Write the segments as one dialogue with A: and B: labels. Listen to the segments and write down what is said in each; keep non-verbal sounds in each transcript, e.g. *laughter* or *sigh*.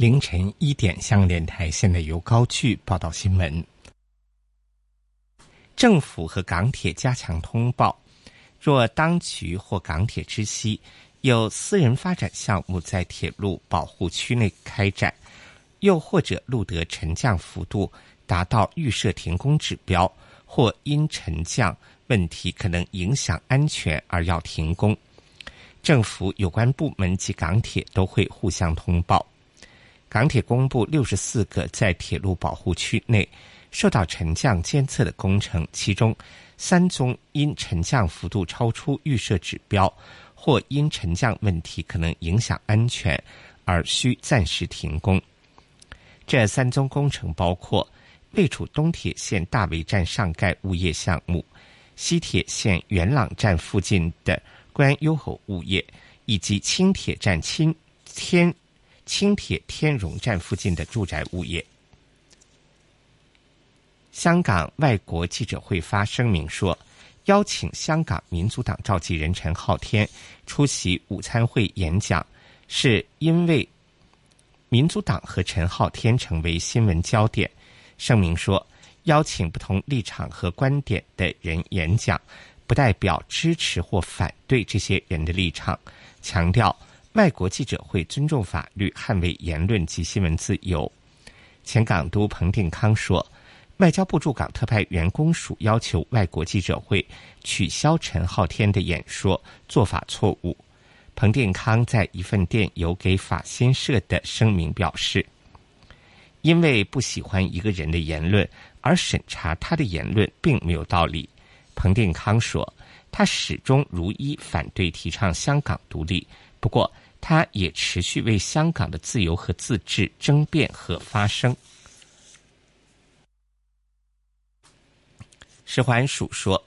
A: 凌晨一点，香港电台现在由高聚报道新闻。政府和港铁加强通报，若当局或港铁知悉有私人发展项目在铁路保护区内开展，又或者路德沉降幅度达到预设停工指标，或因沉降问题可能影响安全而要停工，政府有关部门及港铁都会互相通报。港铁公布六十四个在铁路保护区内受到沉降监测的工程，其中三宗因沉降幅度超出预设指标，或因沉降问题可能影响安全而需暂时停工。这三宗工程包括位处东铁线大围站上盖物业项目、西铁线元朗站附近的观优侯物业，以及轻铁站青天。轻铁天荣站附近的住宅物业。香港外国记者会发声明说，邀请香港民族党召集人陈浩天出席午餐会演讲，是因为民族党和陈浩天成为新闻焦点。声明说，邀请不同立场和观点的人演讲，不代表支持或反对这些人的立场，强调。外国记者会尊重法律，捍卫言论及新闻自由。前港督彭定康说，外交部驻港特派员公署要求外国记者会取消陈浩天的演说，做法错误。彭定康在一份电邮给法新社的声明表示，因为不喜欢一个人的言论而审查他的言论，并没有道理。彭定康说，他始终如一反对提倡香港独立，不过。他也持续为香港的自由和自治争辩和发声。石环署说，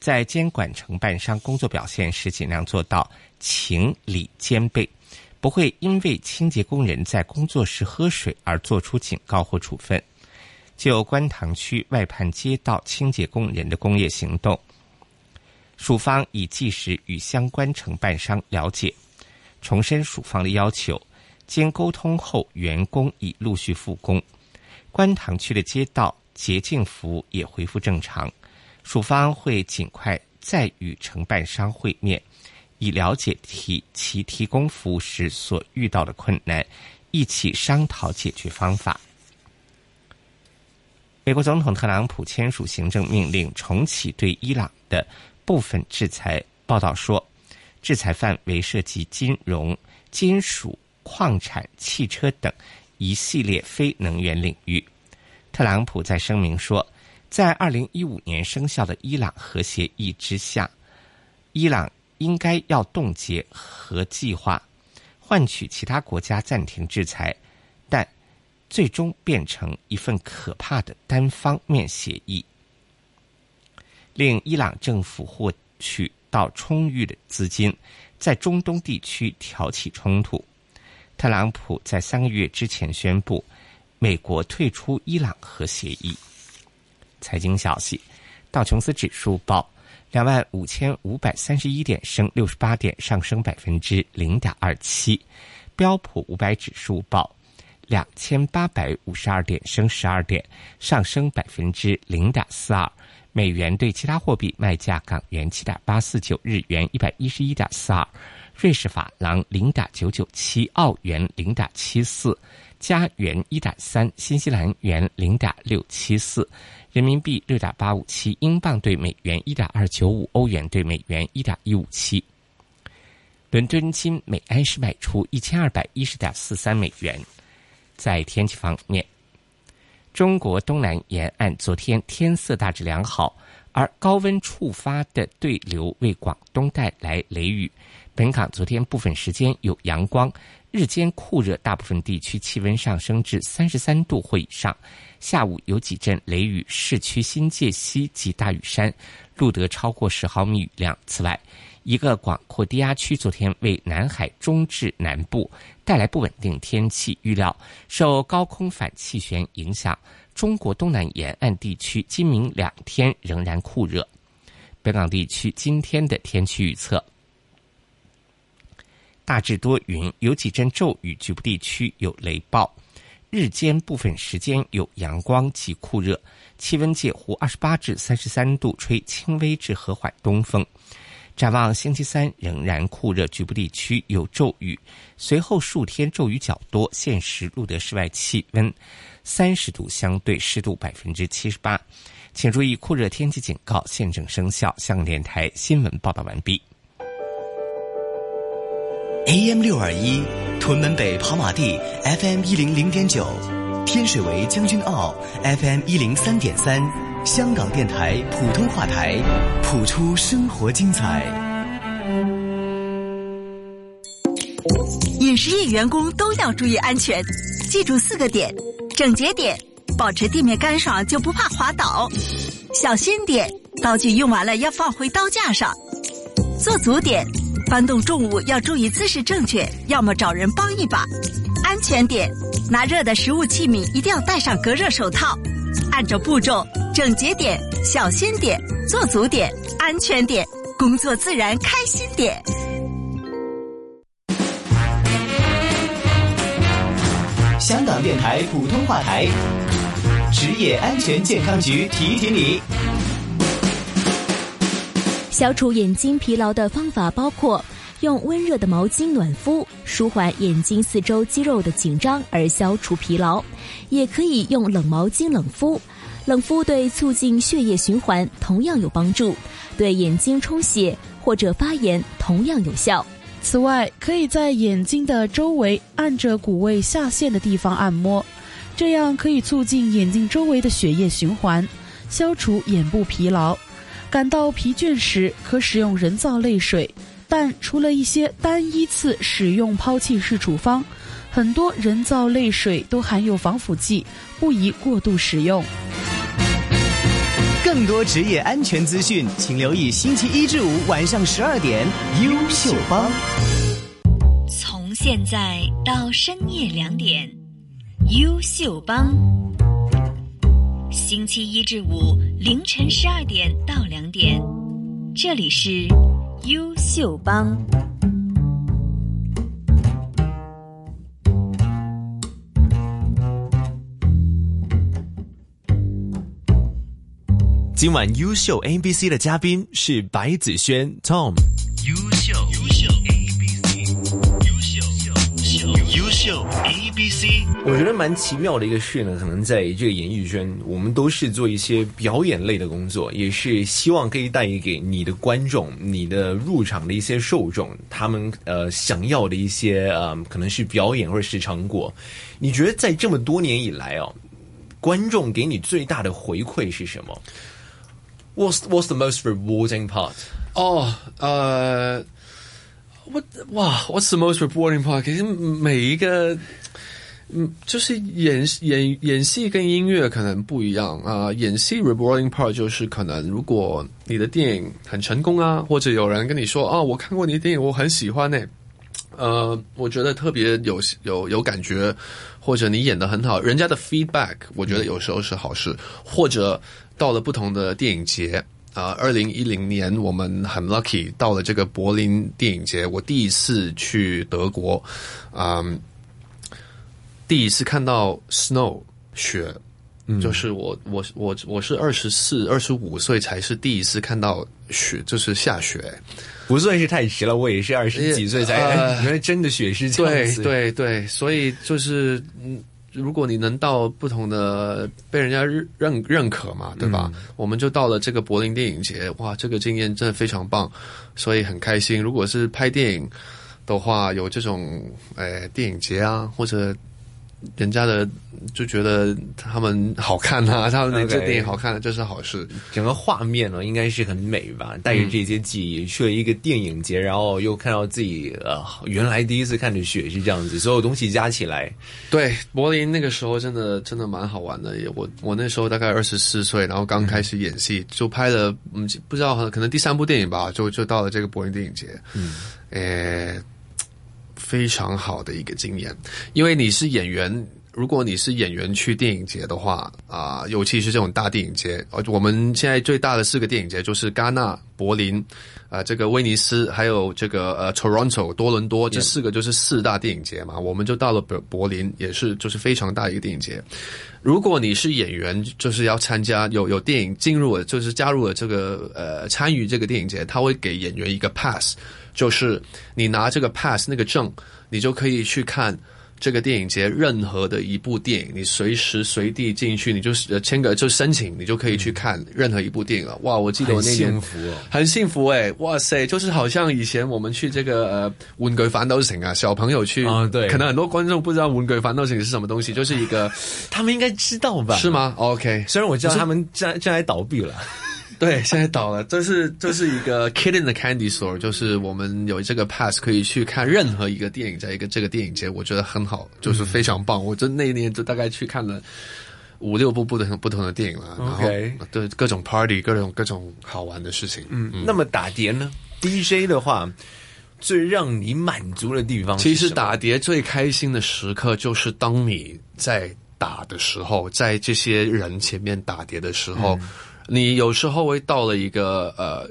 A: 在监管承办商工作表现时，尽量做到情理兼备，不会因为清洁工人在工作时喝水而做出警告或处分。就观塘区外判街道清洁工人的工业行动，署方已即时与相关承办商了解。重申署方的要求，经沟通后，员工已陆续复工。观塘区的街道洁净服务也恢复正常。署方会尽快再与承办商会面，以了解提其提供服务时所遇到的困难，一起商讨解决方法。美国总统特朗普签署行政命令重启对伊朗的部分制裁。报道说。制裁范围涉及金融、金属、矿产、汽车等一系列非能源领域。特朗普在声明说，在二零一五年生效的伊朗核协议之下，伊朗应该要冻结核计划，换取其他国家暂停制裁，但最终变成一份可怕的单方面协议，令伊朗政府获取。到充裕的资金，在中东地区挑起冲突。特朗普在三个月之前宣布，美国退出伊朗核协议。财经消息：道琼斯指数报两万五千五百三十一点，升六十八点，上升百分之零点二七；标普五百指数报两千八百五十二点，升十二点，上升百分之零点四二。美元对其他货币卖价：港元七点八四九，日元一百一十一点四二，瑞士法郎零点九九七，澳元零点七四，加元一点三，新西兰元零点六七四，人民币六点八五七，英镑兑美元一点二九五，欧元兑美元一点一五七。伦敦金每安司卖出一千二百一十点四三美元。在天气方面。中国东南沿岸昨天天色大致良好，而高温触发的对流为广东带来雷雨。本港昨天部分时间有阳光，日间酷热，大部分地区气温上升至三十三度或以上。下午有几阵雷雨，市区新界西及大屿山录得超过十毫米雨量。此外，一个广阔低压区昨天为南海中至南部。带来不稳定天气，预料受高空反气旋影响，中国东南沿岸地区今明两天仍然酷热。北港地区今天的天气预测：大致多云，有几阵骤雨，局部地区有雷暴，日间部分时间有阳光及酷热，气温介乎二十八至三十三度，吹轻微至和缓东风。展望星期三仍然酷热，局部地区有骤雨。随后数天骤雨较多。现时路德室外气温三十度，相对湿度百分之七十八。请注意酷热天气警告，现正生效。香港电台新闻报道完毕。
B: AM 六二一，屯门北跑马地；FM 一零零点九，天水围将军澳；FM 一零三点三。香港电台普通话台，普出生活精彩。
C: 饮食业员工都要注意安全，记住四个点：整洁点，保持地面干爽就不怕滑倒；小心点，刀具用完了要放回刀架上；做足点，搬动重物要注意姿势正确，要么找人帮一把；安全点，拿热的食物器皿一定要戴上隔热手套，按照步骤。整洁点，小心点，做足点，安全点，工作自然开心点。
B: 香港电台普通话台，职业安全健康局提醒你：
D: 消除眼睛疲劳的方法包括用温热的毛巾暖敷，舒缓眼睛四周肌肉的紧张而消除疲劳；也可以用冷毛巾冷敷。冷敷对促进血液循环同样有帮助，对眼睛充血或者发炎同样有效。
E: 此外，可以在眼睛的周围按着骨位下陷的地方按摩，这样可以促进眼睛周围的血液循环，消除眼部疲劳。感到疲倦时，可使用人造泪水，但除了一些单一次使用抛弃式处方，很多人造泪水都含有防腐剂，不宜过度使用。
B: 更多职业安全资讯，请留意星期一至五晚上十二点《优秀帮》。
F: 从现在到深夜两点，《优秀帮》。星期一至五凌晨十二点到两点，这里是《优秀帮》。
B: 今晚优秀 A B C 的嘉宾是白子轩 Tom。优秀优秀 A B C，
G: 优秀优秀优秀 A B C。我觉得蛮奇妙的一个事呢，可能在这个演艺圈，我们都是做一些表演类的工作，也是希望可以带给你的观众、你的入场的一些受众，他们呃想要的一些呃可能是表演或者是成果。你觉得在这么多年以来哦，观众给你最大的回馈是什么？
H: What's what's the most rewarding part?
I: Oh, uh, what wow, what's the most rewarding part？其实每一个。嗯，就是演演演戏跟音乐可能不一样啊、呃。演戏 rewarding part 就是可能如果你的电影很成功啊，或者有人跟你说啊，我看过你的电影，我很喜欢呢、欸。呃，我觉得特别有有有感觉，或者你演的很好，人家的 feedback，我觉得有时候是好事，或者到了不同的电影节啊，二零一零年我们很 lucky 到了这个柏林电影节，我第一次去德国，啊，第一次看到 snow 雪，就是我我我我是二十四二十五岁才是第一次看到雪，就是下雪，
G: 不算是太迟了，我也是二十几岁才 *laughs* 真的雪是这样
I: 子，对对对，所以就是嗯。如果你能到不同的被人家认认可嘛，对吧？我们就到了这个柏林电影节，哇，这个经验真的非常棒，所以很开心。如果是拍电影的话，有这种诶电影节啊，或者。人家的就觉得他们好看呐，*laughs* 他们那这电影好看，这是好事。
G: 整个画面呢，应该是很美吧？带着这些记忆去了一个电影节，然后又看到自己呃原来第一次看的雪是这样子，所有东西加起来，
I: 对柏林那个时候真的真的蛮好玩的。我我那时候大概二十四岁，然后刚开始演戏，就拍了嗯不知道可能第三部电影吧，就就到了这个柏林电影节，嗯，诶。非常好的一个经验，因为你是演员，如果你是演员去电影节的话啊，尤其是这种大电影节，呃，我们现在最大的四个电影节就是戛纳、柏林、啊，这个威尼斯，还有这个呃，Toronto 多伦多，这四个就是四大电影节嘛。我们就到了柏柏林，也是就是非常大一个电影节。如果你是演员，就是要参加有有电影进入了，就是加入了这个呃参与这个电影节，他会给演员一个 pass。就是你拿这个 pass 那个证，你就可以去看这个电影节任何的一部电影，你随时随地进去，你就签个就申请，你就可以去看任何一部电影。了。哇，我记得我那天，很
G: 幸福，
I: 很幸福哎！哇塞，就是好像以前我们去这个呃玩具反斗城啊，小朋友去，可能很多观众不知道玩具反斗城是什么东西，就是一个 *laughs*
G: 他们应该知道吧？
I: 是吗？OK，
G: 虽然我知道他们将将来倒闭了。
I: 对，现在倒了，这是这是一个 k i d t i n 的 candy store，就是我们有这个 pass 可以去看任何一个电影，在一个这个电影节，我觉得很好，就是非常棒。我就那一年就大概去看了五六部不同不同的电影了，然后对各种 party，各种各种好玩的事情。嗯，
G: 那么打碟呢？DJ 的话，最让你满足的地方，
I: 其实打碟最开心的时刻就是当你在打的时候，在这些人前面打碟的时候。你有时候会到了一个呃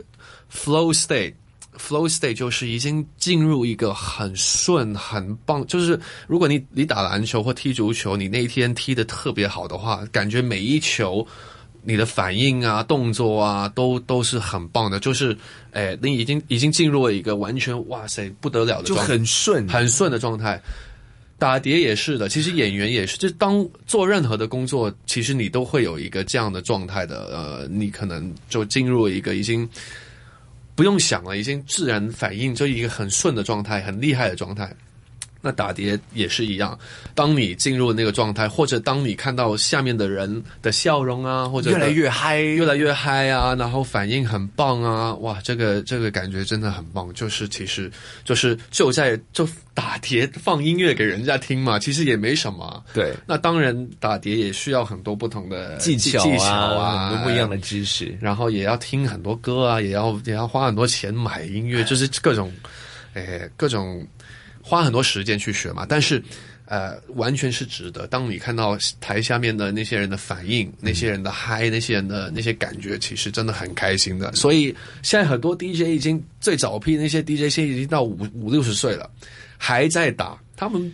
I: ，flow state，flow state 就是已经进入一个很顺、很棒。就是如果你你打篮球或踢足球，你那一天踢的特别好的话，感觉每一球你的反应啊、动作啊都都是很棒的。就是，哎，你已经已经进入了一个完全哇塞不得了的，
G: 就很顺、
I: 很顺的状态。打碟也是的，其实演员也是，就当做任何的工作，其实你都会有一个这样的状态的，呃，你可能就进入一个已经不用想了，已经自然反应，就一个很顺的状态，很厉害的状态。那打碟也是一样，当你进入那个状态，或者当你看到下面的人的笑容啊，或者
G: 越来越嗨，
I: 越来越嗨啊，然后反应很棒啊，哇，这个这个感觉真的很棒。就是其实就是就在就打碟放音乐给人家听嘛，其实也没什么。
G: 对，
I: 那当然打碟也需要很多不同的
G: 技巧啊，很多不一样的知识，
I: 然后也要听很多歌啊，也要也要花很多钱买音乐，就是各种，哎，各种。花很多时间去学嘛，但是，呃，完全是值得。当你看到台下面的那些人的反应，那些人的嗨，那些人的那些感觉，其实真的很开心的。所以现在很多 DJ 已经最早批那些 DJ，现在已经到五五六十岁了，还在打，他们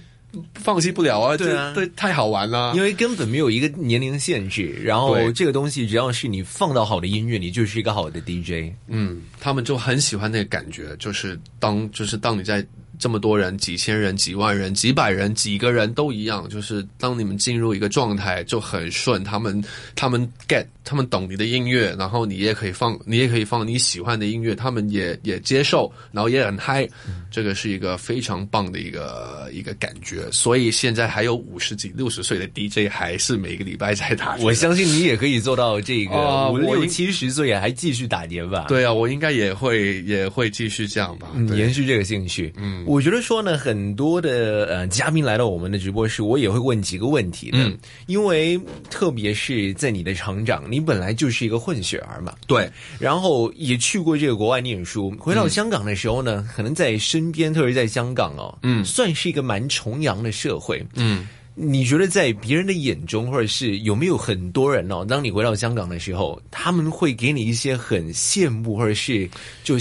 I: 放弃不了啊！
G: 对啊，
I: 太好玩了，
G: 因为根本没有一个年龄限制。然后这个东西，只要是你放到好的音乐，你就是一个好的 DJ。
I: 嗯，他们就很喜欢那个感觉，就是当，就是当你在。这么多人，几千人、几万人、几百人、几个人都一样，就是当你们进入一个状态就很顺，他们他们 get。他们懂你的音乐，然后你也可以放，你也可以放你喜欢的音乐，他们也也接受，然后也很嗨，这个是一个非常棒的一个一个感觉。所以现在还有五十几、六十岁的 DJ 还是每个礼拜在打。
G: 我相信你也可以做到这个五六十岁还继续打碟吧？
I: 对啊，我应该也会也会继续这样吧，
G: 延续这个兴趣。嗯，我觉得说呢，很多的呃嘉宾来到我们的直播室，我也会问几个问题的，因为特别是在你的成长。你本来就是一个混血儿嘛，
I: 对，
G: 然后也去过这个国外念书。回到香港的时候呢，可能在身边，特别是在香港哦，
I: 嗯，
G: 算是一个蛮崇洋的社会，
I: 嗯，
G: 你觉得在别人的眼中，或者是有没有很多人哦？当你回到香港的时候，他们会给你一些很羡慕，或者是就。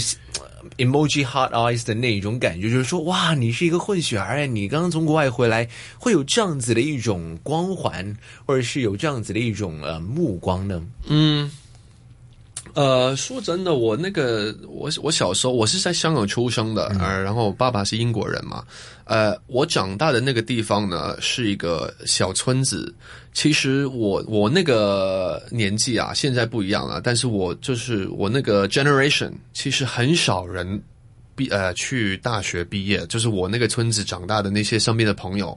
G: Emoji h o t eyes 的那种感觉，就是说，哇，你是一个混血儿，你刚刚从国外回来，会有这样子的一种光环，或者是有这样子的一种呃目光呢？
I: 嗯。呃，说真的，我那个我我小时候我是在香港出生的啊，然后爸爸是英国人嘛，呃，我长大的那个地方呢是一个小村子。其实我我那个年纪啊，现在不一样了，但是我就是我那个 generation，其实很少人毕呃去大学毕业，就是我那个村子长大的那些身边的朋友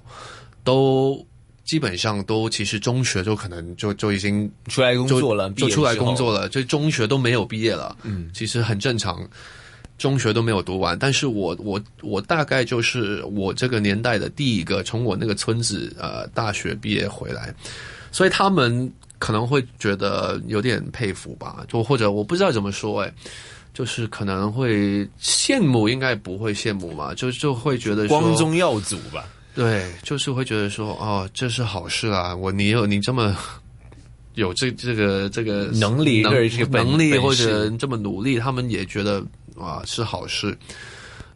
I: 都。基本上都其实中学就可能就就已经
G: 出来工作了，
I: 就出来工作
G: 了，
I: 就中学都没有毕业了。嗯，其实很正常，中学都没有读完。但是我我我大概就是我这个年代的第一个从我那个村子呃大学毕业回来，所以他们可能会觉得有点佩服吧，就或者我不知道怎么说哎，就是可能会羡慕，应该不会羡慕嘛，就就会觉得
G: 光宗耀祖吧。
I: 对，就是会觉得说，哦，这是好事啊！我你有你这么 *laughs* 有这这个这个
G: 能力，或
I: 能力，或者这么努力，他们也觉得啊是好事。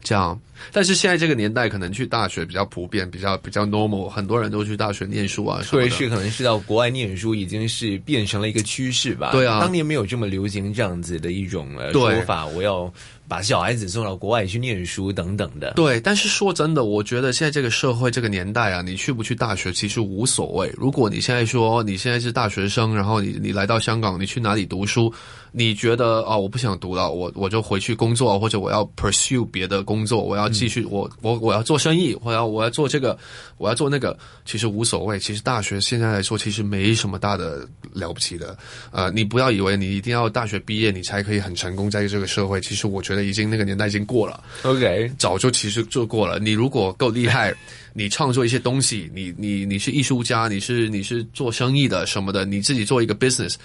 I: 这样，但是现在这个年代，可能去大学比较普遍，比较比较 normal，很多人都去大学念书啊。
G: 别是可能是到国外念书，已经是变成了一个趋势吧。
I: 对啊，
G: 当年没有这么流行这样子的一种说法，我要把小孩子送到国外去念书等等的。
I: 对，但是说真的，我觉得现在这个社会这个年代啊，你去不去大学其实无所谓。如果你现在说你现在是大学生，然后你你来到香港，你去哪里读书？你觉得啊，我不想读了，我我就回去工作，或者我要 pursue 别的工作，我要继续，我我我要做生意，我要我要做这个，我要做那个，其实无所谓。其实大学现在来说，其实没什么大的了不起的。呃，你不要以为你一定要大学毕业，你才可以很成功在这个社会。其实我觉得已经那个年代已经过了。
G: OK，
I: 早就其实做过了。你如果够厉害，你创作一些东西，你你你是艺术家，你是你是做生意的什么的，你自己做一个 business，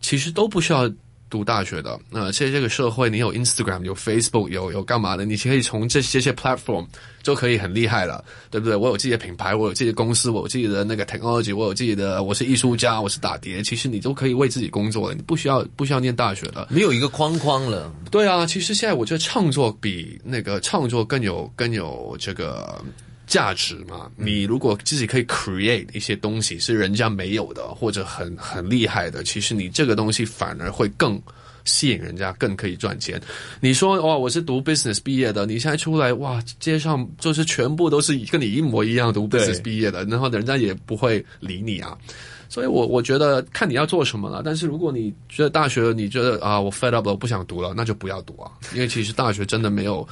I: 其实都不需要。读大学的，那现在这个社会，你有 Instagram，有 Facebook，有有干嘛的？你可以从这些些 platform 就可以很厉害了，对不对？我有自己的品牌，我有自己的公司，我有自己的那个 T e c h n o o l g y 我有自己的，我是艺术家，我是打碟，其实你都可以为自己工作，你不需要不需要念大学的，
G: 没有一个框框了。
I: 对啊，其实现在我觉得创作比那个创作更有更有这个。价值嘛，你如果自己可以 create 一些东西是人家没有的，或者很很厉害的，其实你这个东西反而会更吸引人家，更可以赚钱。你说哇，我是读 business 毕业的，你现在出来哇，街上就是全部都是跟你一模一样读 business 毕业的，然后人家也不会理你啊。所以，我我觉得看你要做什么了。但是如果你觉得大学你觉得啊，我 fed up，我不想读了，那就不要读啊，因为其实大学真的没有。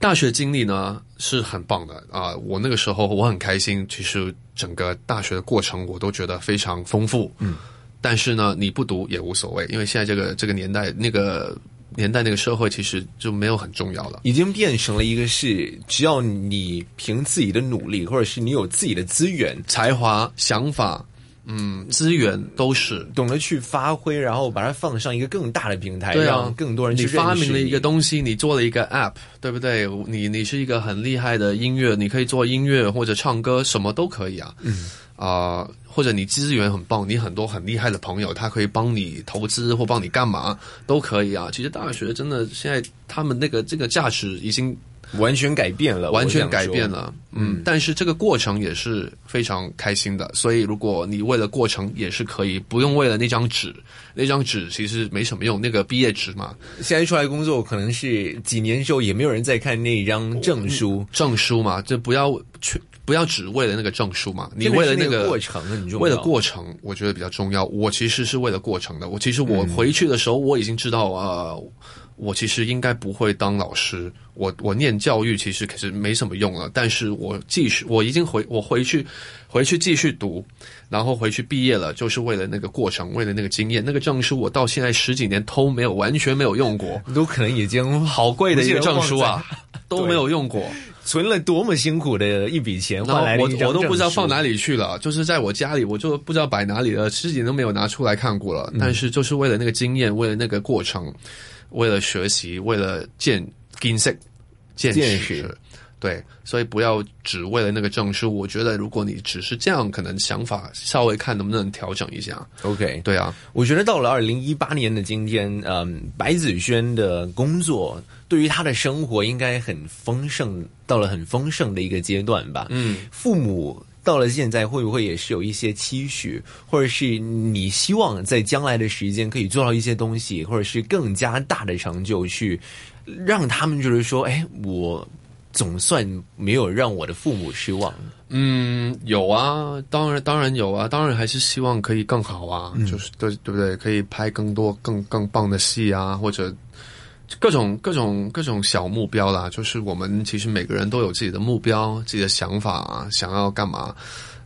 I: 大学经历呢是很棒的啊！我那个时候我很开心，其实整个大学的过程我都觉得非常丰富。嗯，但是呢，你不读也无所谓，因为现在这个这个年代、那个年代、那个社会，其实就没有很重要了，
G: 已经变成了一个，是只要你凭自己的努力，或者是你有自己的资源、
I: 才华、想法。嗯，资源都是
G: 懂得去发挥，然后把它放上一个更大的平台，让更多人。
I: 你发明了一个东西，你做了一个 app，对不对？你你是一个很厉害的音乐，你可以做音乐或者唱歌，什么都可以啊。嗯啊，或者你资源很棒，你很多很厉害的朋友，他可以帮你投资或帮你干嘛都可以啊。其实大学真的现在他们那个这个价值已经。
G: 完全改变了，
I: 完全改变了，嗯，但是这个过程也是非常开心的，所以如果你为了过程也是可以，不用为了那张纸，那张纸其实没什么用，那个毕业纸嘛，
G: 现在出来工作可能是几年之后也没有人再看那一张证书，
I: 证书嘛，就不要去，不要只为了那个证书嘛，你为了那个
G: 过程，
I: 为了过程，我觉得比较重要。我其实是为了过程的，我其实我回去的时候我已经知道啊。我其实应该不会当老师，我我念教育其实其实没什么用了，但是我继续，我已经回我回去，回去继续读，然后回去毕业了，就是为了那个过程，为了那个经验，那个证书我到现在十几年都没有完全没有用过，
G: 都可能已经
I: 好贵的一个证书啊，都没有用过，
G: 存了多么辛苦的一笔钱，
I: 我我都不知道放哪里去了，就是在我家里，我就不知道摆哪里了，十几年都没有拿出来看过了，但是就是为了那个经验，为了那个过程。为了学习，为了见见识见识，对，所以不要只为了那个证书。我觉得，如果你只是这样，可能想法稍微看能不能调整一下。
G: OK，
I: 对啊，
G: 我觉得到了二零一八年的今天，嗯，白子轩的工作对于他的生活应该很丰盛，到了很丰盛的一个阶段吧。
I: 嗯，
G: 父母。到了现在，会不会也是有一些期许，或者是你希望在将来的时间可以做到一些东西，或者是更加大的成就，去让他们就是说，哎，我总算没有让我的父母失望。
I: 嗯，有啊，当然，当然有啊，当然还是希望可以更好啊，就是对对不对？可以拍更多更更棒的戏啊，或者。各种各种各种小目标啦，就是我们其实每个人都有自己的目标、自己的想法，想要干嘛？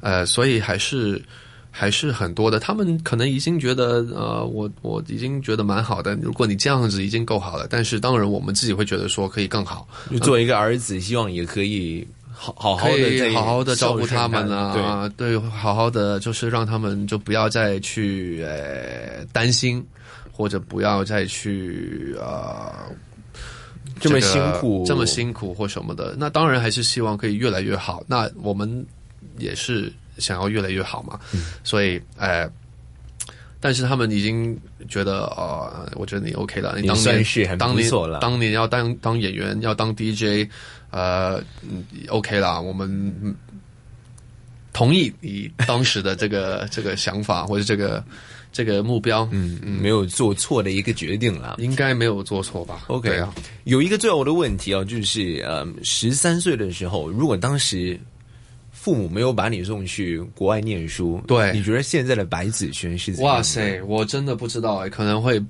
I: 呃，所以还是还是很多的。他们可能已经觉得，呃，我我已经觉得蛮好的。如果你这样子已经够好了，但是当然我们自己会觉得说可以更好。
G: 作为一个儿子，希望也可以好好好的、
I: 好好的照顾他们啊，对，好好的就是让他们就不要再去呃担心。或者不要再去啊，
G: 这么辛苦，
I: 这么辛苦或什么的，那当然还是希望可以越来越好。那我们也是想要越来越好嘛，所以哎，但是他们已经觉得啊，我觉得你 OK 了，你当年
G: 是很
I: 当
G: 错
I: 当年要当当演员，要当 DJ，呃，OK 啦，我们同意你当时的这个 *laughs* 这个想法或者这个。这个目标，
G: 嗯嗯，没有做错的一个决定了，
I: 应该没有做错吧
G: ？OK
I: 啊，
G: 有一个最后的问题啊，就是呃，十三岁的时候，如果当时父母没有把你送去国外念书，
I: 对，
G: 你觉得现在的白子轩是？
I: 哇塞，我真的不知道哎，可能会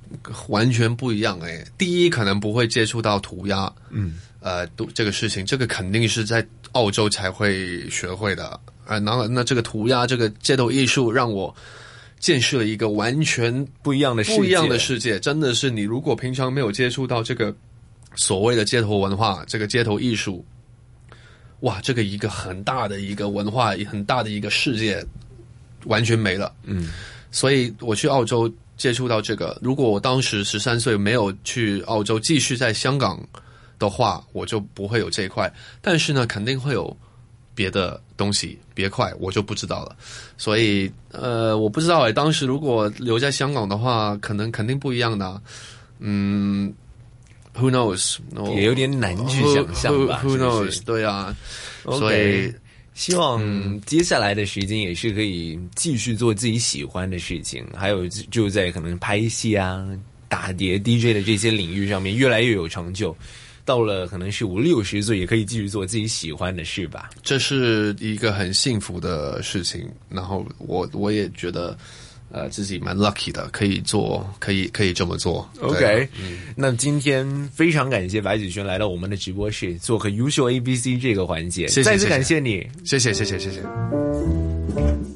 I: 完全不一样哎。第一，可能不会接触到涂鸦，嗯，呃，都这个事情，这个肯定是在澳洲才会学会的，啊，然后那这个涂鸦，这个街头艺术让我。见识了一个完全
G: 不一样的
I: 不一样的世界，真的是你如果平常没有接触到这个所谓的街头文化，这个街头艺术，哇，这个一个很大的一个文化，很大的一个世界，完全没了。嗯，所以我去澳洲接触到这个，如果我当时十三岁没有去澳洲，继续在香港的话，我就不会有这一块，但是呢，肯定会有。别的东西别快，我就不知道了。所以，呃，我不知道哎，当时如果留在香港的话，可能肯定不一样的。嗯，Who knows？
G: 也有点难去想象吧。
I: Who knows？对啊。所以，
G: 希望接下来的时间也是可以继续做自己喜欢的事情。还有，就在可能拍戏啊、打碟、DJ 的这些领域上面，越来越有成就。到了可能是五六十岁也可以继续做自己喜欢的事吧，
I: 这是一个很幸福的事情。然后我我也觉得，呃，自己蛮 lucky 的，可以做，可以可以这么做。
G: OK，那今天非常感谢白子轩来到我们的直播室做个优秀 a ABC 这个环节，再次感谢你，
I: 谢谢谢谢谢谢。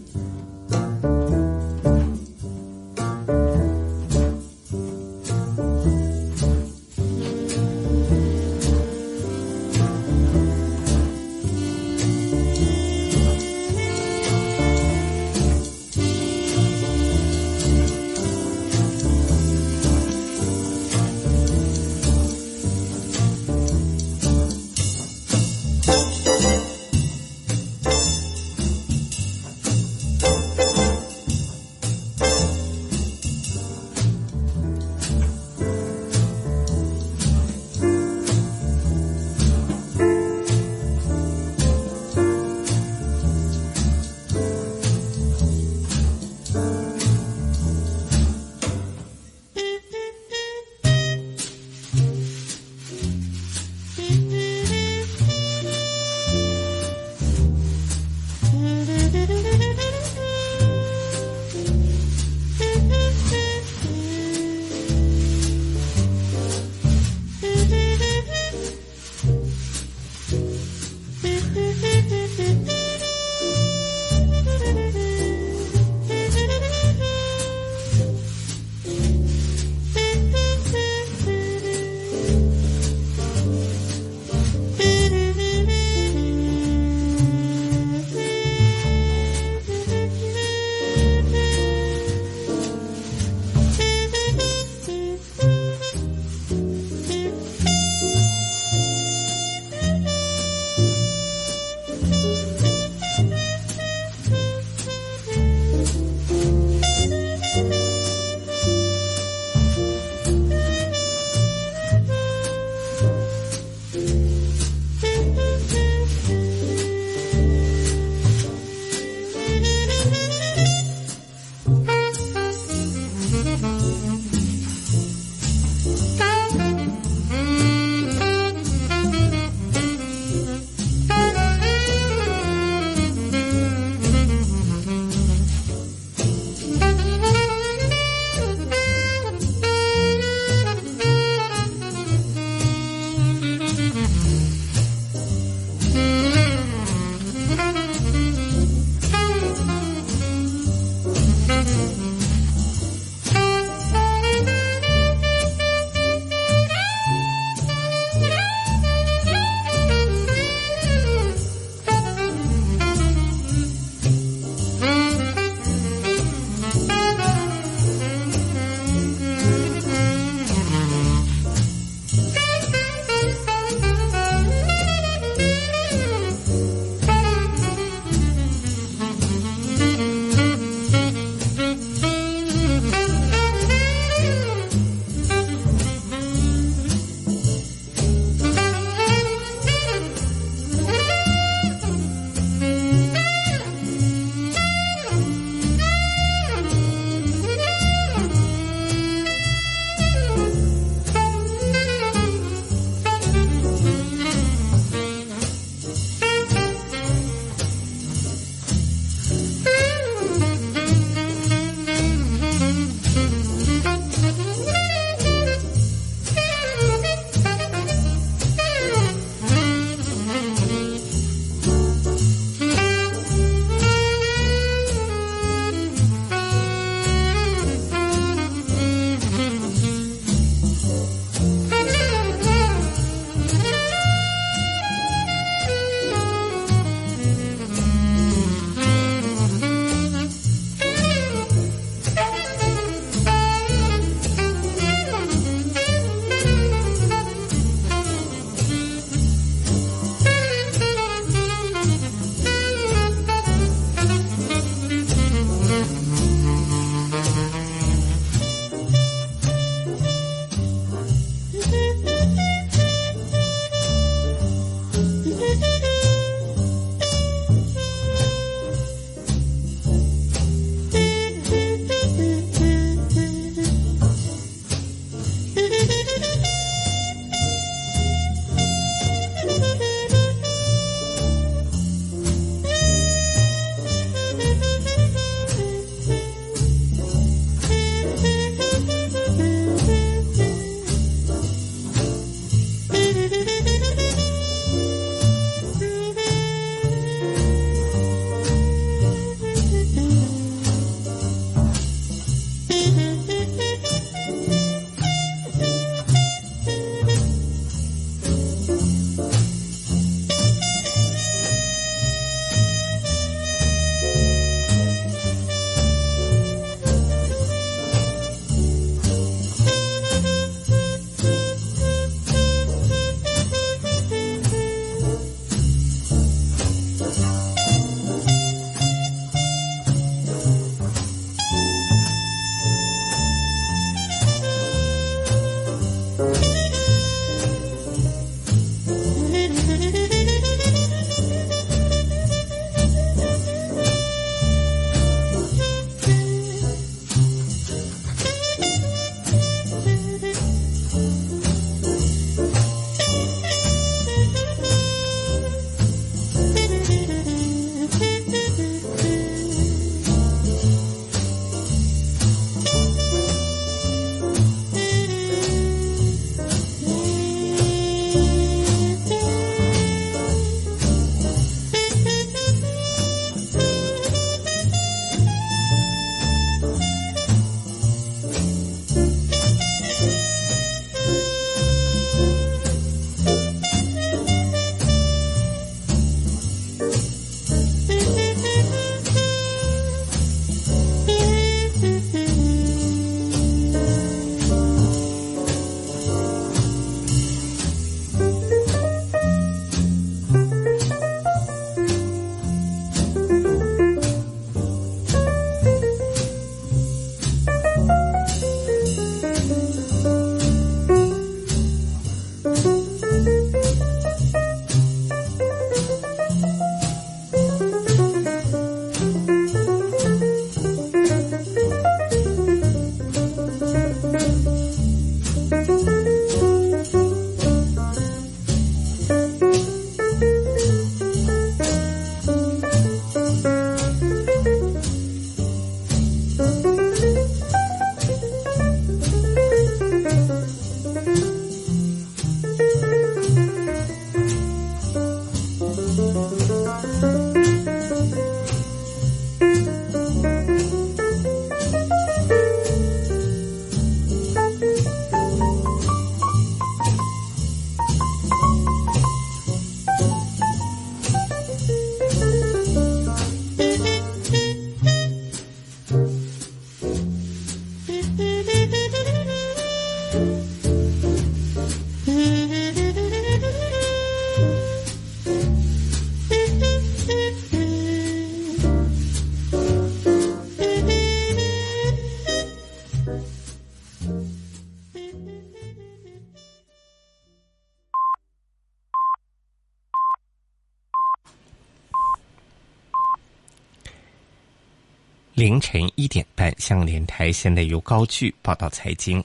A: 凌晨一点半，向联台现在由高聚报道财经。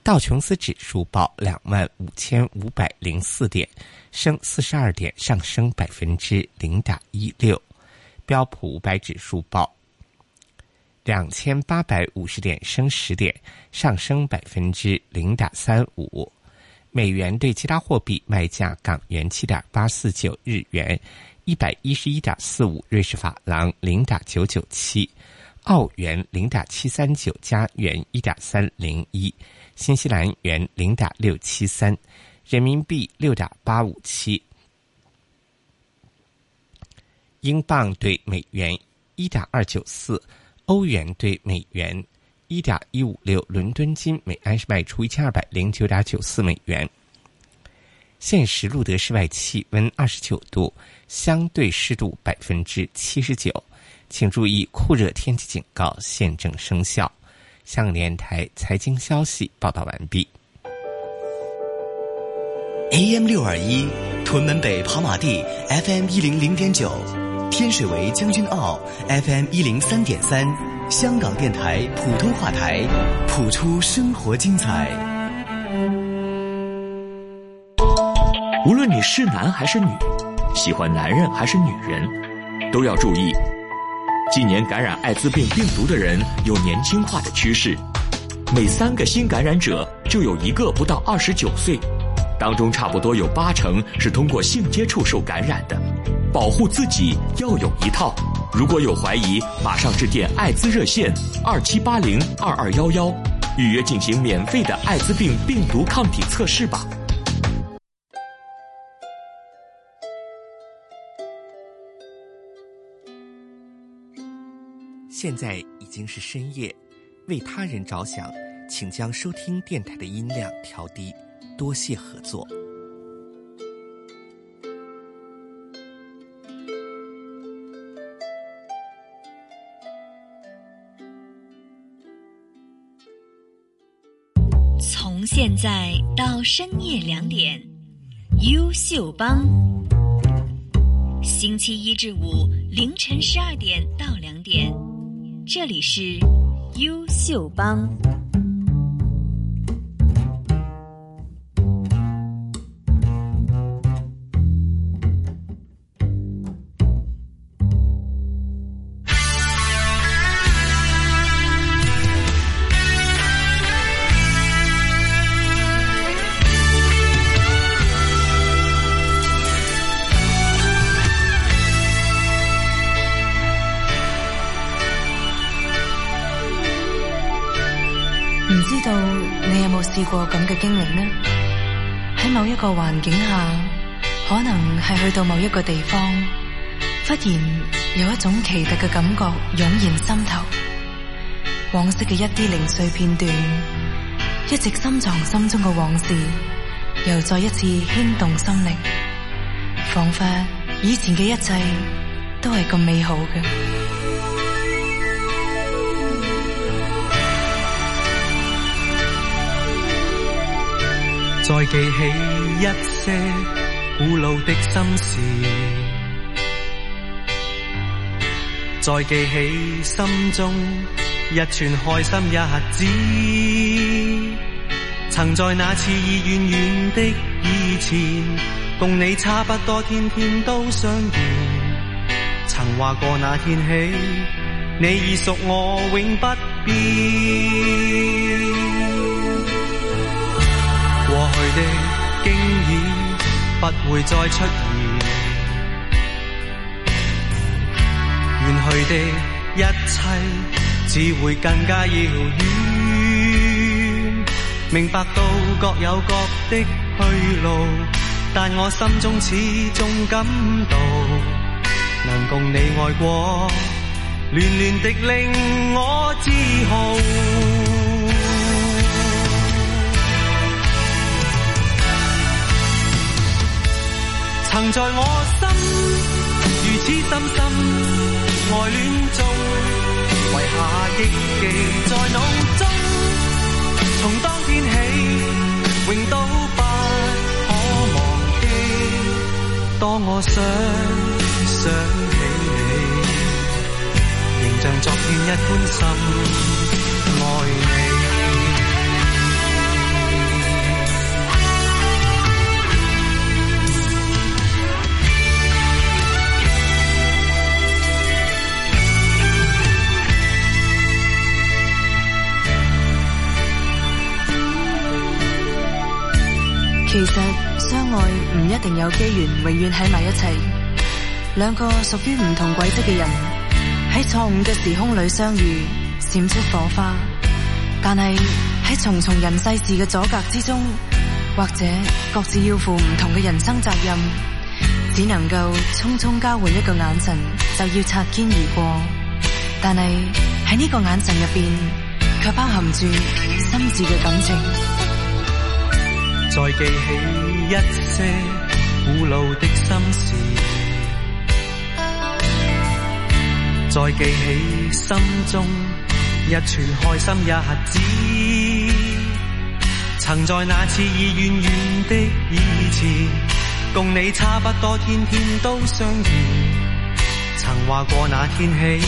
A: 道琼斯指数报两万五千五百零四点，升四十二点，上升百分之零点一六。标普五百指数报两千八百五十点，升十点，上升百分之零点三五。美元对其他货币卖价：港元七点八四九，日元一百一十一点四五，瑞士法郎零点九九七，澳元零点七三九，加元一点三零一，新西兰元零点六七三，人民币六点八五七，英镑对美元一点二九四，欧元对美元。一点一五六伦敦金每安卖出一千二百零九点九四美元。现时路德室外气温二十九度，相对湿度百分之七十九，请注意酷热天气警告现正生效。香港电台财经消息报道完毕。
B: AM 六二一屯门北跑马地 FM 一零零点九天水围将军澳 FM 一零三点三。香港电台普通话台，普出生活精彩。
J: 无论你是男还是女，喜欢男人还是女人，都要注意。近年感染艾滋病病毒的人有年轻化的趋势，每三个新感染者就有一个不到二十九岁。当中差不多有八成是通过性接触受感染的，保护自己要有一套。如果有怀疑，马上致电艾滋热线二七八零二二幺幺，预约进行免费的艾滋病病毒抗体测试吧。
A: 现在已经是深夜，为他人着想，请将收听电台的音量调低。多谢合作。
F: 从现在到深夜两点，优秀帮。星期一至五凌晨十二点到两点，这里是优秀帮。
K: 个环境下，可能系去到某一个地方，忽然有一种奇特嘅感觉涌然心头。往昔嘅一啲零碎片段，一直深藏心中嘅往事，又再一次牵动心灵，仿佛以前嘅一切都系咁美好嘅。
L: 再记起。一些古老的心事，再记起心中一串开心日子。曾在那次已远远的以前，共你差不多天天都相见。曾话过那天起，你已属我永不变。过去的。经已不会再出现，远去的一切只会更加遥远。明白到各有各的去路，但我心中始终感到，能共你爱过，恋恋的令我自豪。曾在我心如此深深爱恋中，遗下忆记在脑中。从当天起，永都不可忘记。当我想想起你，仍像昨天一般深爱你。
K: 其实相爱唔一定有机缘，永远喺埋一齐。两个属于唔同轨迹嘅人，喺错误嘅时空里相遇，闪出火花。但系喺重重人世事嘅阻隔之中，或者各自要负唔同嘅人生责任，只能够匆匆交换一个眼神，就要擦肩而过。但系喺呢个眼神入边，却包含住深挚嘅感情。
L: 再记起一些古老的心事，再记起心中一串开心日子。曾在那次已远远的以前，共你差不多天天都相见。曾话过那天起，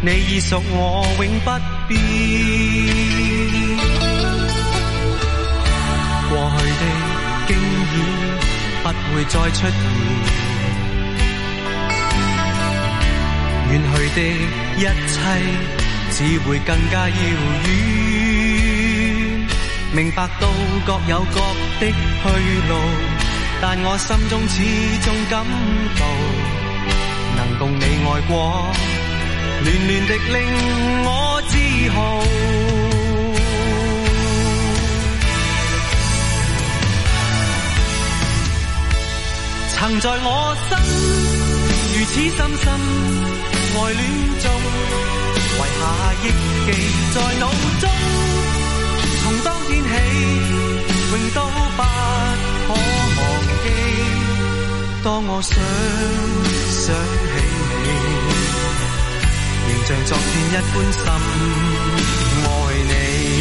L: 你已属我永不变。过去的经已不会再出现，远去的一切只会更加遥远。明白到各有各的去路，但我心中始终感到，能共你爱过，暖暖的令我自豪。曾在我心如此深深爱恋中，遗下忆记在脑中。从当天起，永都不可忘记。当我想想起你，仍像昨天一般深爱你。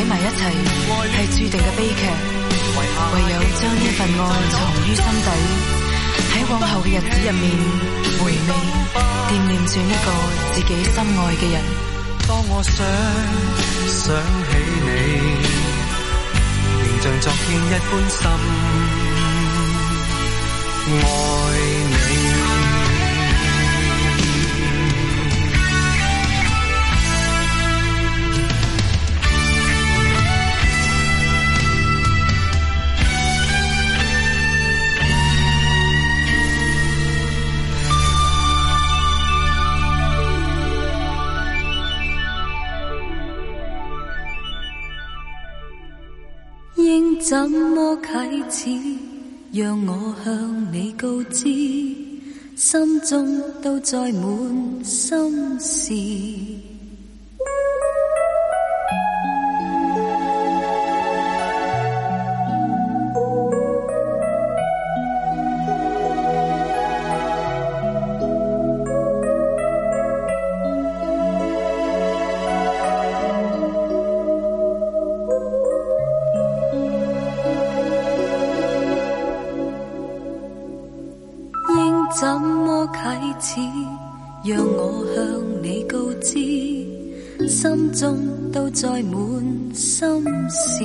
K: 喺埋一齐系注定嘅悲剧，唯有将呢份爱藏于心底，喺往后嘅日子入面回味，惦念住呢个自己心爱嘅人。
L: 当我想想起你，仍像昨天一般深爱。
M: 怎么启齿？让我向你告知，心中都载满心事。满心事，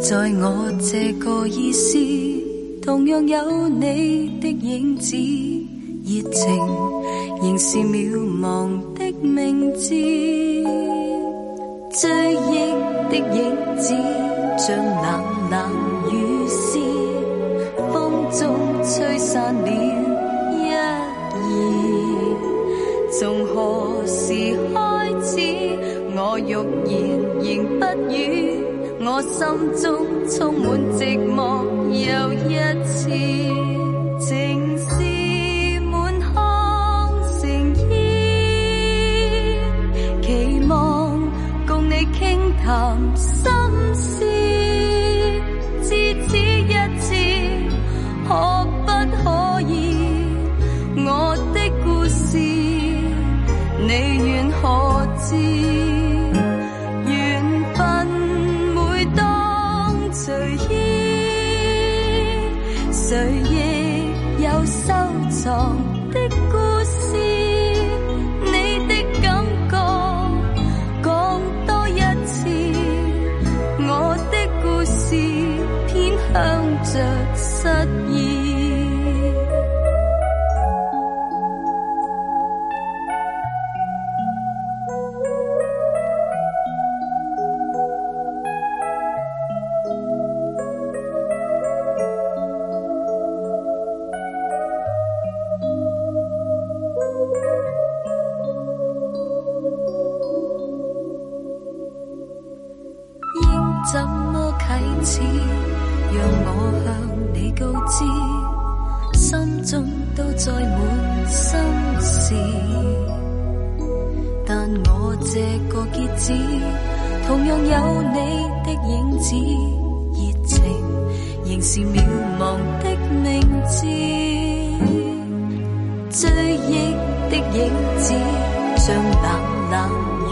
M: 在我这个意思，同样有你的影子，热情仍是渺茫的名字，追忆的影子像冷冷雨丝，风中吹散了一二，从何时开我欲言，仍不语，我心中充满寂寞，又一次。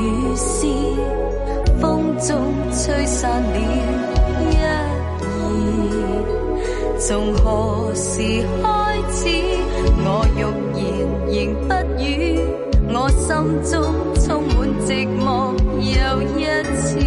M: 雨丝风中吹散了一夜，从何时开始我欲言仍不语，我心中充满寂寞又一。次。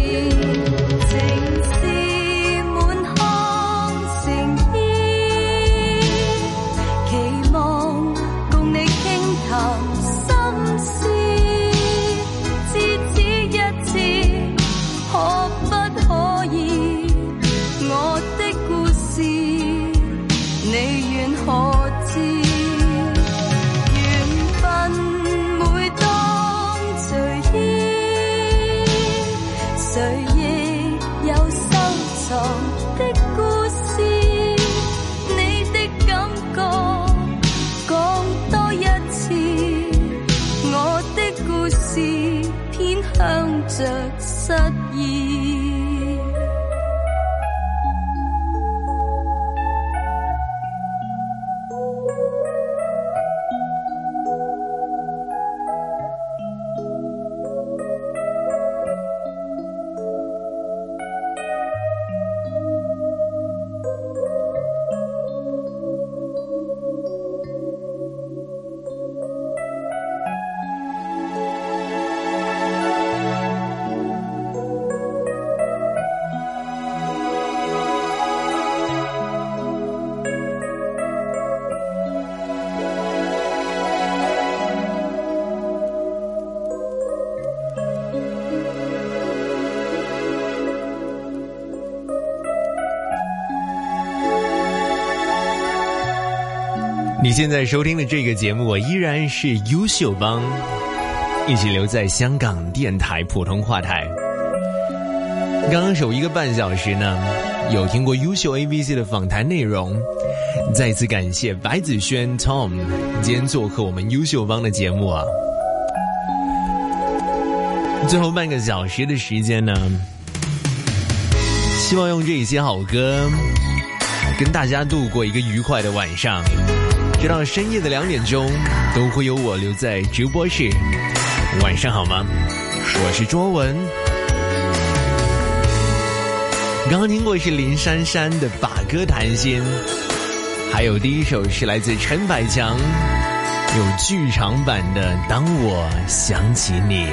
G: 你现在收听的这个节目，依然是优秀帮，一起留在香港电台普通话台。刚刚守一个半小时呢，有听过优秀 ABC 的访谈内容，再次感谢白子轩 Tom 今天做客我们优秀帮的节目啊。最后半个小时的时间呢，希望用这些好歌，跟大家度过一个愉快的晚上。直到深夜的两点钟，都会有我留在直播室。晚上好吗？我是卓文。刚刚听过是林珊珊的《把歌谈心》，还有第一首是来自陈百强，有剧场版的《当我想起你》。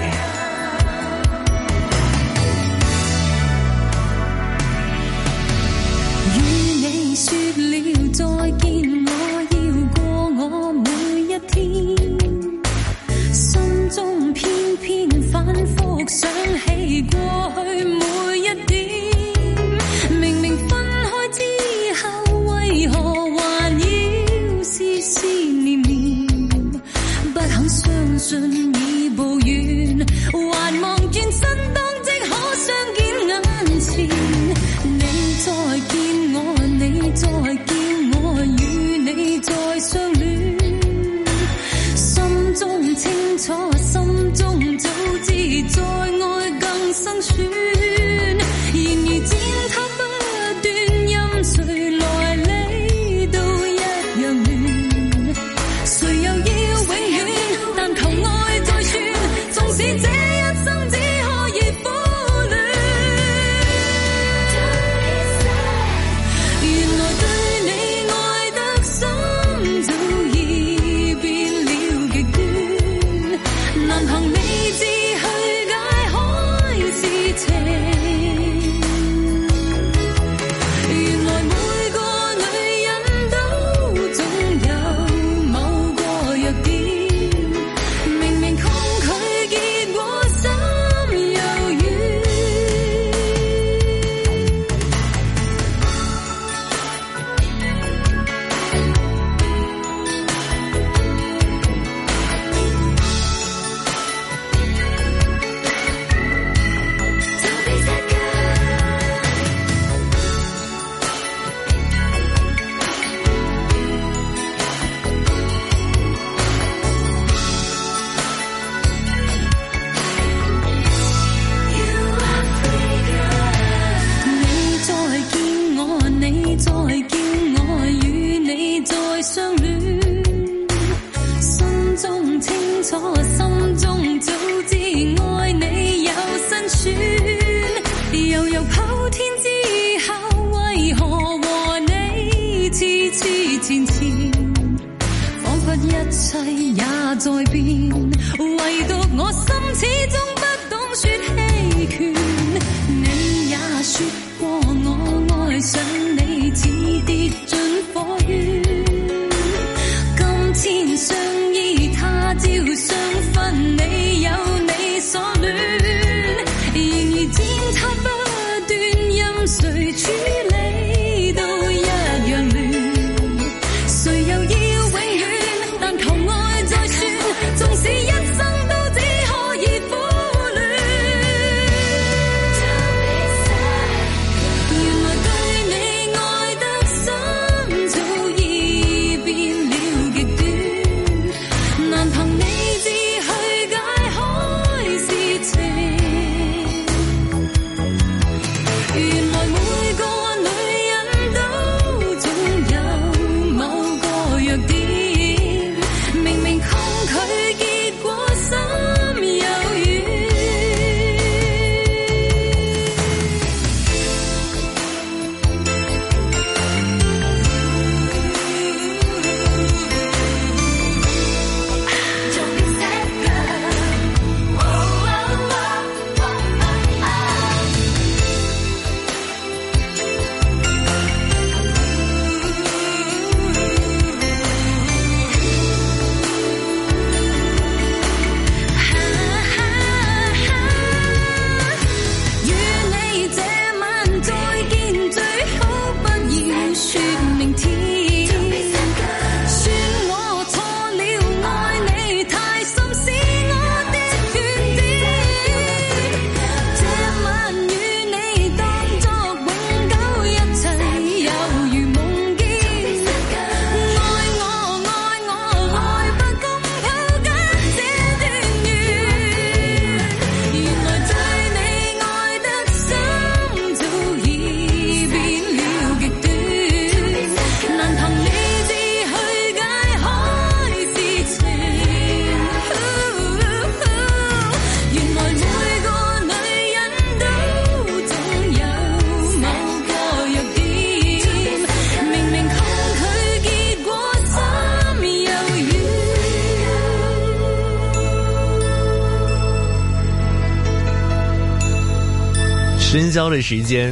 M: 喧嚣的
G: 时间，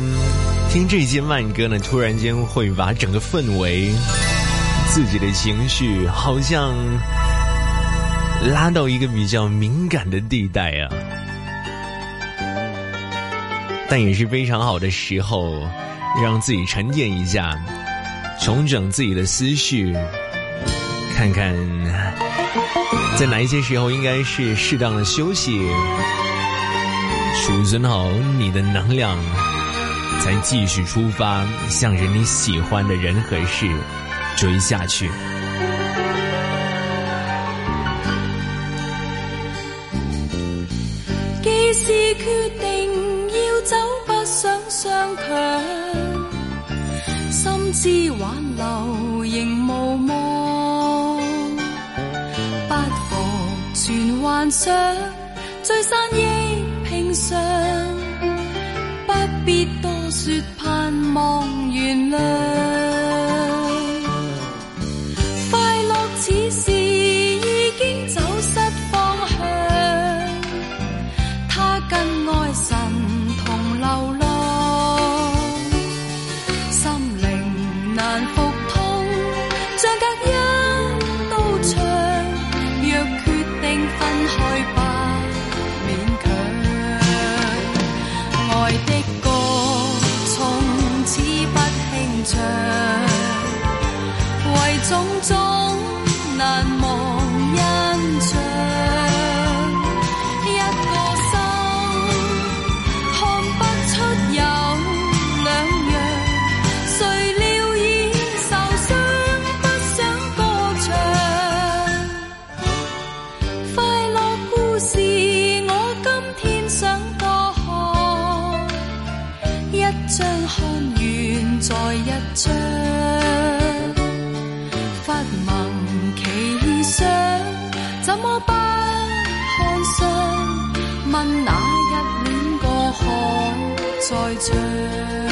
G: 听这些慢歌呢，突然间会把整个氛围、自己的情绪，好像拉到一个比较敏感的地带啊。但也是非常好的时候，让自己沉淀一下，重整自己的思绪，看看在哪一些时候应该是适当的休息。储存好，你的能量，再继续出发，向着你喜欢的人和事追下去。
M: 既是决定要走，不想相强，心知挽留仍无望，不觉全幻想，聚散亦。不必多说，盼望原谅。种种难忘。在唱。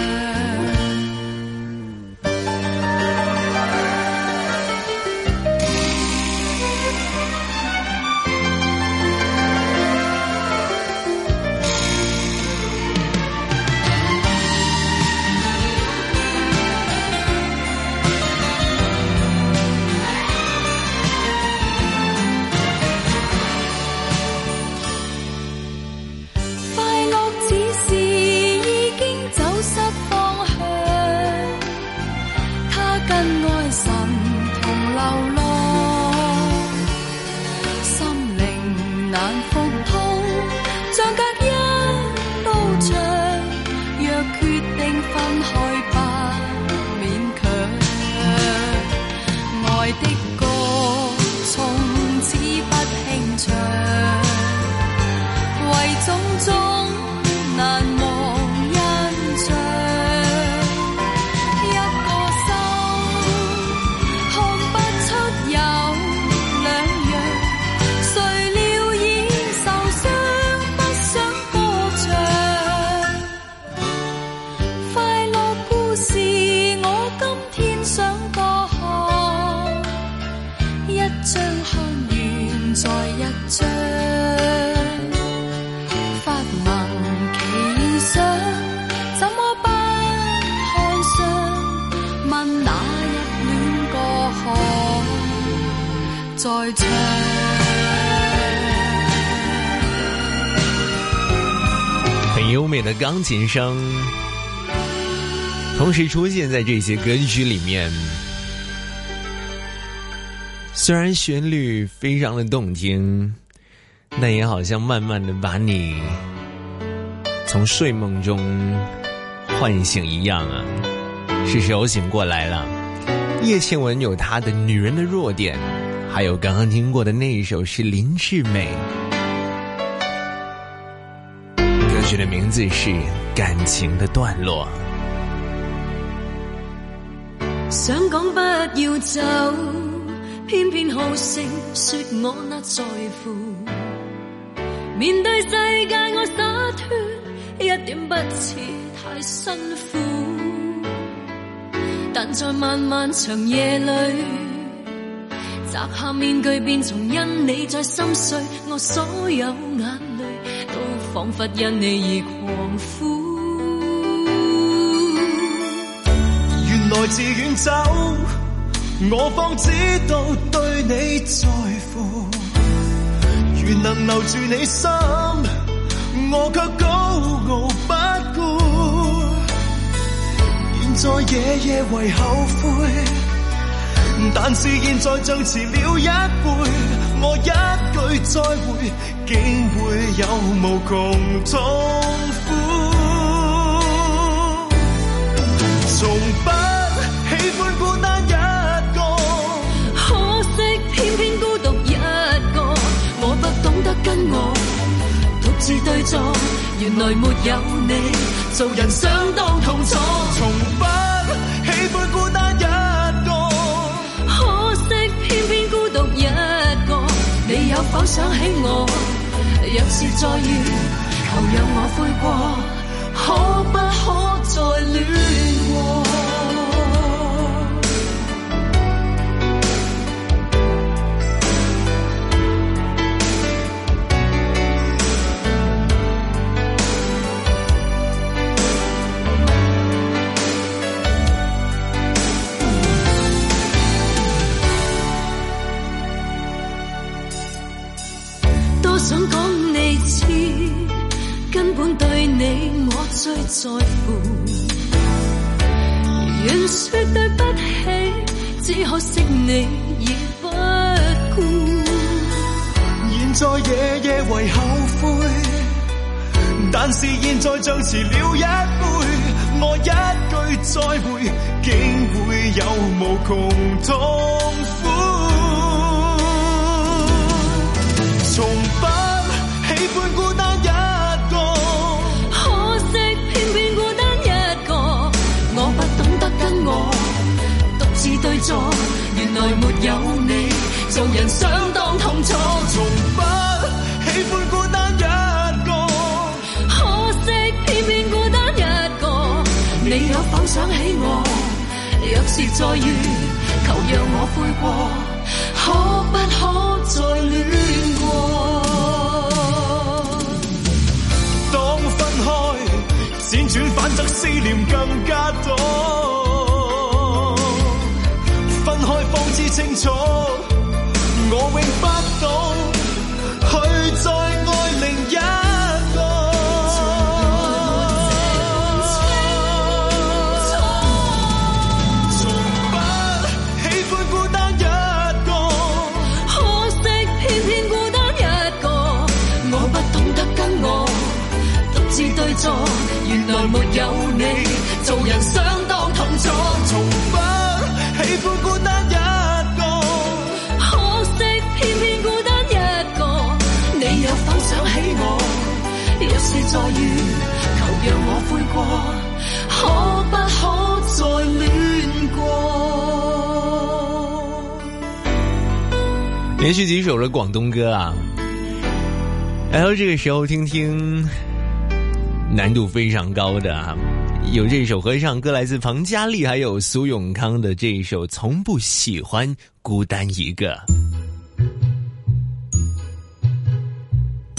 G: 钢琴声同时出现在这些歌曲里面，虽然旋律非常的动听，但也好像慢慢的把你从睡梦中唤醒一样啊，是时候醒过来了。叶倩文有她的女人的弱点，还有刚刚听过的那一首是林志美。字是感情的段落。
M: 想讲不要走，偏偏好胜说我那在乎。面对世界我洒脱，一点不似太辛苦。但在漫漫长夜里，摘下面具便从因你在心碎，我所有眼。仿佛因你而狂呼，
N: 原来自远走，我方知道对你在乎。原能留住你心，我却高傲不顾。现在夜夜为后悔。但是现在像迟了一辈，我一句再会，竟会有无穷痛苦。从不喜欢孤单一个，
M: 可惜偏偏孤独一个。我不懂得跟我独自对坐，原来没有你，做人相当痛楚。
N: 从不。
M: 否想起我？若是再遇，求让我悔过，可不可再恋？最在乎，愿说对不起，只可惜你已不顾。
N: 现在夜夜为后悔，但是现在像迟了一杯。我一句再会，竟会有无穷痛苦。从不。
M: 有你，做人相当痛楚，
N: 从不喜欢孤单一个。
M: 可惜偏偏孤单一个，你有否想起我？若是再遇，求让我悔过，可不可再恋过？
N: 当分开，辗转反侧，思念更加多。清楚，我永不懂去再爱另一个。从不喜欢孤单一个，
M: 可惜偏偏孤单一个。我不懂得跟我独自对坐，原来没有你，做人相当痛楚。
N: 从不喜
M: 欢。让我过，过？
G: 连续几首的广东歌啊，然后这个时候听听，难度非常高的啊，有这首合唱歌来自彭佳丽，还有苏永康的这一首《从不喜欢孤单一个》。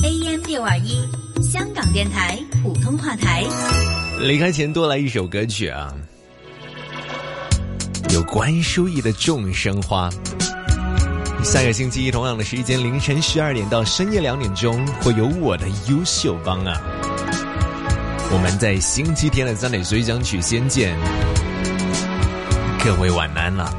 F: AM 六二一。香港电台普通话台，
G: 离开前多来一首歌曲啊！有关淑意的《众生花》。下个星期同样的时间，凌晨十二点到深夜两点钟，会有我的优秀帮啊！我们在星期天的三点水讲曲先见，各位晚安
M: 了。